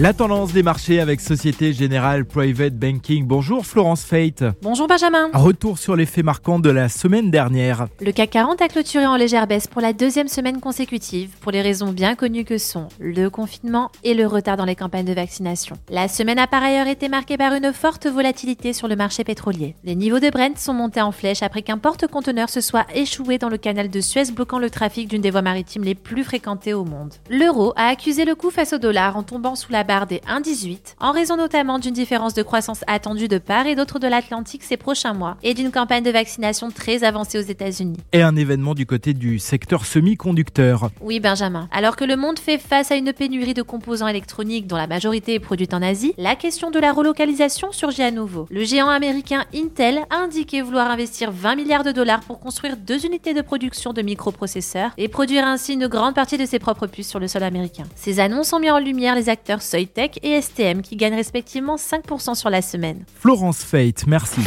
La tendance des marchés avec Société Générale Private Banking. Bonjour Florence Fate. Bonjour Benjamin. Retour sur les faits marquants de la semaine dernière. Le CAC 40 a clôturé en légère baisse pour la deuxième semaine consécutive pour les raisons bien connues que sont le confinement et le retard dans les campagnes de vaccination. La semaine a par ailleurs été marquée par une forte volatilité sur le marché pétrolier. Les niveaux de Brent sont montés en flèche après qu'un porte-conteneur se soit échoué dans le canal de Suez bloquant le trafic d'une des voies maritimes les plus fréquentées au monde. L'euro a accusé le coup face au dollar en tombant sous la barre des 1,18 en raison notamment d'une différence de croissance attendue de part et d'autre de l'Atlantique ces prochains mois et d'une campagne de vaccination très avancée aux États-Unis. Et un événement du côté du secteur semi-conducteur. Oui, Benjamin. Alors que le monde fait face à une pénurie de composants électroniques dont la majorité est produite en Asie, la question de la relocalisation surgit à nouveau. Le géant américain Intel a indiqué vouloir investir 20 milliards de dollars pour construire deux unités de production de microprocesseurs et produire ainsi une grande partie de ses propres puces sur le sol américain. Ces annonces ont mis en lumière les acteurs Soitec et STM qui gagnent respectivement 5% sur la semaine. Florence Fate, merci.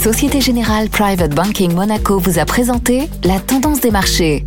Société Générale Private Banking Monaco vous a présenté la tendance des marchés.